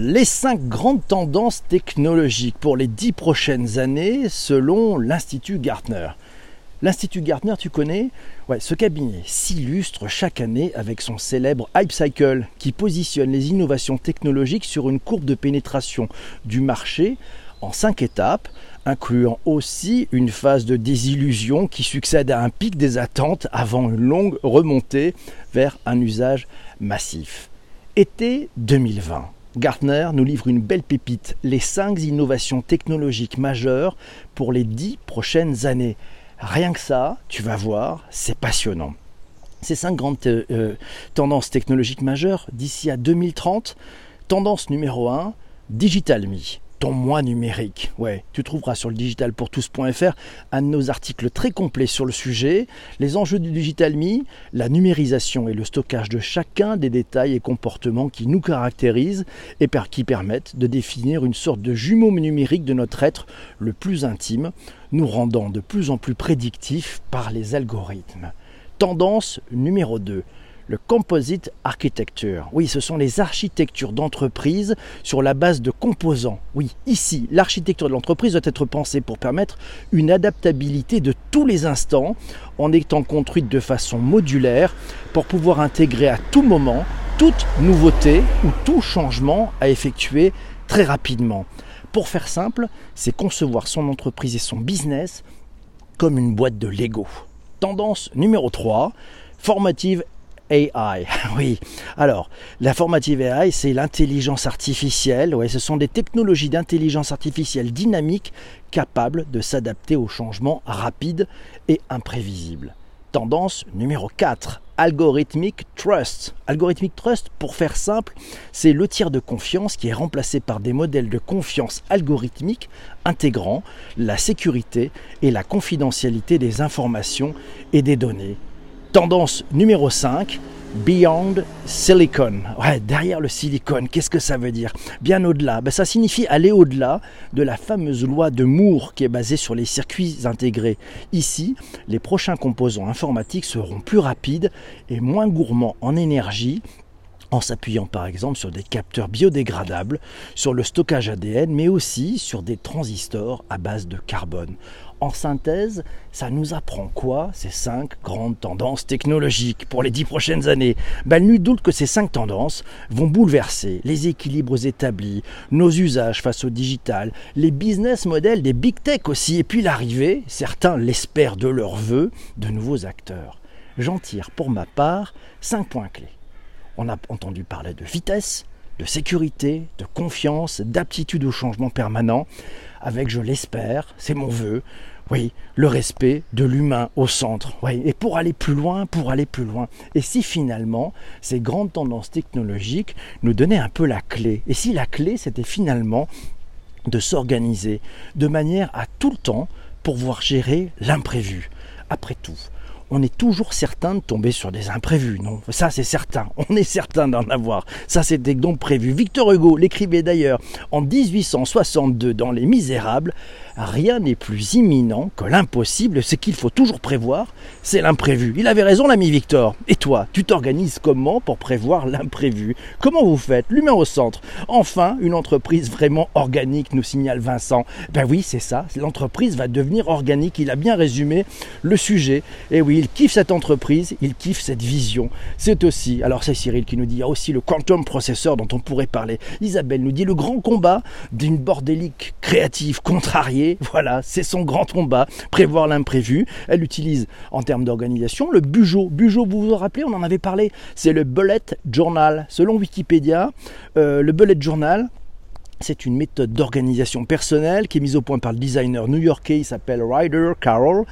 Les cinq grandes tendances technologiques pour les dix prochaines années selon l'Institut Gartner. L'Institut Gartner, tu connais? Ce cabinet s'illustre chaque année avec son célèbre Hype Cycle qui positionne les innovations technologiques sur une courbe de pénétration du marché en cinq étapes, incluant aussi une phase de désillusion qui succède à un pic des attentes avant une longue remontée vers un usage massif. Été 2020. Gartner nous livre une belle pépite, les 5 innovations technologiques majeures pour les 10 prochaines années. Rien que ça, tu vas voir, c'est passionnant. Ces 5 grandes euh, euh, tendances technologiques majeures d'ici à 2030, tendance numéro 1, Digital Me ton mois numérique. Ouais, tu trouveras sur le digitalpourtous.fr un de nos articles très complets sur le sujet, les enjeux du Digital Me, la numérisation et le stockage de chacun des détails et comportements qui nous caractérisent et qui permettent de définir une sorte de jumeau numérique de notre être le plus intime, nous rendant de plus en plus prédictifs par les algorithmes. Tendance numéro 2 le composite architecture. Oui, ce sont les architectures d'entreprise sur la base de composants. Oui, ici, l'architecture de l'entreprise doit être pensée pour permettre une adaptabilité de tous les instants en étant construite de façon modulaire pour pouvoir intégrer à tout moment toute nouveauté ou tout changement à effectuer très rapidement. Pour faire simple, c'est concevoir son entreprise et son business comme une boîte de Lego. Tendance numéro 3, formative AI. Oui. Alors, la formative AI, c'est l'intelligence artificielle. Ouais, ce sont des technologies d'intelligence artificielle dynamique capables de s'adapter aux changements rapides et imprévisibles. Tendance numéro 4, Algorithmic Trust. Algorithmic Trust, pour faire simple, c'est le tiers de confiance qui est remplacé par des modèles de confiance algorithmique intégrant la sécurité et la confidentialité des informations et des données Tendance numéro 5, Beyond Silicon. Ouais, derrière le silicone, qu'est-ce que ça veut dire? Bien au-delà. Ben, ça signifie aller au-delà de la fameuse loi de Moore qui est basée sur les circuits intégrés. Ici, les prochains composants informatiques seront plus rapides et moins gourmands en énergie en s'appuyant par exemple sur des capteurs biodégradables, sur le stockage ADN, mais aussi sur des transistors à base de carbone. En synthèse, ça nous apprend quoi ces cinq grandes tendances technologiques pour les dix prochaines années? Ben, Nul doute que ces cinq tendances vont bouleverser les équilibres établis, nos usages face au digital, les business models des big tech aussi, et puis l'arrivée, certains l'espèrent de leur vœu, de nouveaux acteurs. J'en tire pour ma part cinq points clés. On a entendu parler de vitesse, de sécurité, de confiance, d'aptitude au changement permanent, avec, je l'espère, c'est mon vœu, oui, le respect de l'humain au centre. Oui, et pour aller plus loin, pour aller plus loin. Et si finalement ces grandes tendances technologiques nous donnaient un peu la clé Et si la clé, c'était finalement de s'organiser de manière à tout le temps pouvoir gérer l'imprévu. Après tout, on est toujours certain de tomber sur des imprévus, non? Ça c'est certain, on est certain d'en avoir. Ça c'était donc prévu. Victor Hugo l'écrivait d'ailleurs en 1862 dans Les Misérables, rien n'est plus imminent que l'impossible, c'est qu'il faut toujours prévoir, c'est l'imprévu. Il avait raison l'ami Victor. Et toi, tu t'organises comment pour prévoir l'imprévu? Comment vous faites? L'humain au centre. Enfin, une entreprise vraiment organique, nous signale Vincent. Ben oui, c'est ça, l'entreprise va devenir organique, il a bien résumé le sujet. Et oui, il kiffe cette entreprise, il kiffe cette vision. C'est aussi, alors c'est Cyril qui nous dit, il y a aussi le quantum processeur dont on pourrait parler. Isabelle nous dit le grand combat d'une bordélique créative contrariée. Voilà, c'est son grand combat, prévoir l'imprévu. Elle utilise en termes d'organisation le Bujo. Bujo, vous vous rappelez, on en avait parlé, c'est le bullet journal. Selon Wikipédia, euh, le bullet journal, c'est une méthode d'organisation personnelle qui est mise au point par le designer new-yorkais, il s'appelle Ryder Carroll.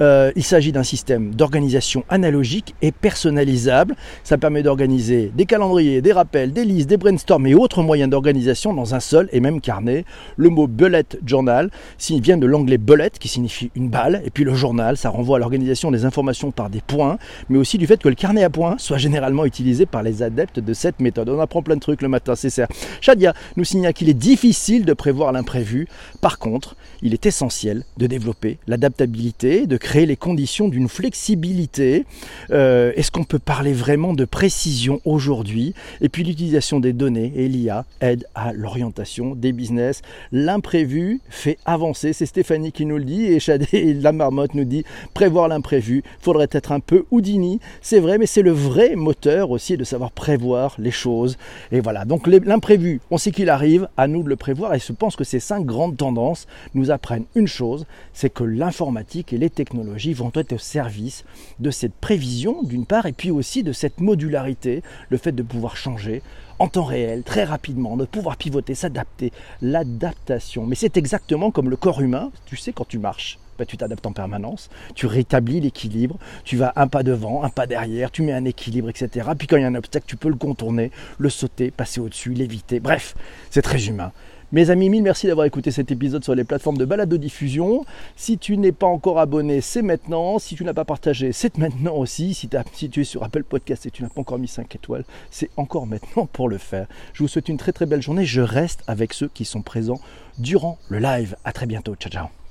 Euh, il s'agit d'un système d'organisation analogique et personnalisable. Ça permet d'organiser des calendriers, des rappels, des listes, des brainstorms et autres moyens d'organisation dans un seul et même carnet. Le mot bullet journal vient de l'anglais bullet qui signifie une balle et puis le journal, ça renvoie à l'organisation des informations par des points, mais aussi du fait que le carnet à points soit généralement utilisé par les adeptes de cette méthode. On apprend plein de trucs le matin, c'est ça. Shadia nous signale qu'il il est difficile de prévoir l'imprévu. Par contre, il est essentiel de développer l'adaptabilité, de créer les conditions d'une flexibilité. Euh, est-ce qu'on peut parler vraiment de précision aujourd'hui? Et puis l'utilisation des données et l'IA aide à l'orientation des business. L'imprévu fait avancer. C'est Stéphanie qui nous le dit et Chadé la marmotte nous dit prévoir l'imprévu. Faudrait être un peu Houdini. C'est vrai, mais c'est le vrai moteur aussi de savoir prévoir les choses. Et voilà. Donc l'imprévu, on sait qu'il arrive. À nous de le prévoir. Et je pense que ces cinq grandes tendances nous apprennent une chose, c'est que l'informatique et les technologies vont être au service de cette prévision d'une part et puis aussi de cette modularité, le fait de pouvoir changer en temps réel, très rapidement, de pouvoir pivoter, s'adapter, l'adaptation. Mais c'est exactement comme le corps humain, tu sais quand tu marches. Ben, tu t'adaptes en permanence, tu rétablis l'équilibre, tu vas un pas devant, un pas derrière, tu mets un équilibre, etc. Puis quand il y a un obstacle, tu peux le contourner, le sauter, passer au-dessus, l'éviter. Bref, c'est très humain. Mes amis, mille merci d'avoir écouté cet épisode sur les plateformes de balado diffusion. Si tu n'es pas encore abonné, c'est maintenant. Si tu n'as pas partagé, c'est maintenant aussi. Si, si, tu es sur Apple Podcast et tu n'as pas encore mis 5 étoiles, c'est encore maintenant pour le faire. Je vous souhaite une très très belle journée. Je reste avec ceux qui sont présents durant le live. À très bientôt. Ciao ciao.